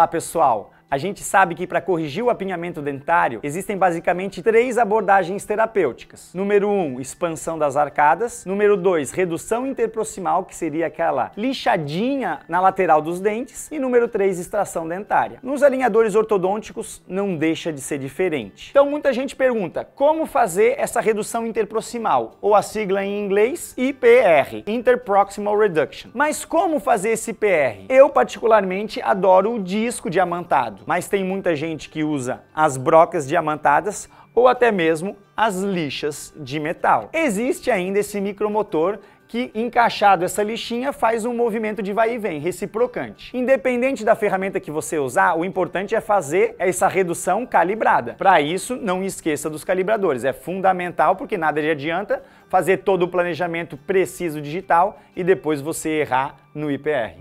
Olá pessoal! A gente sabe que para corrigir o apinhamento dentário existem basicamente três abordagens terapêuticas. Número 1, um, expansão das arcadas. Número 2, redução interproximal, que seria aquela lixadinha na lateral dos dentes. E número 3, extração dentária. Nos alinhadores ortodônticos não deixa de ser diferente. Então muita gente pergunta como fazer essa redução interproximal, ou a sigla em inglês IPR, Interproximal Reduction. Mas como fazer esse IPR? Eu particularmente adoro o disco diamantado mas tem muita gente que usa as brocas diamantadas ou até mesmo as lixas de metal. Existe ainda esse micromotor que, encaixado essa lixinha, faz um movimento de vai e vem, reciprocante. Independente da ferramenta que você usar, o importante é fazer essa redução calibrada. Para isso, não esqueça dos calibradores. É fundamental porque nada adianta fazer todo o planejamento preciso digital e depois você errar no IPR.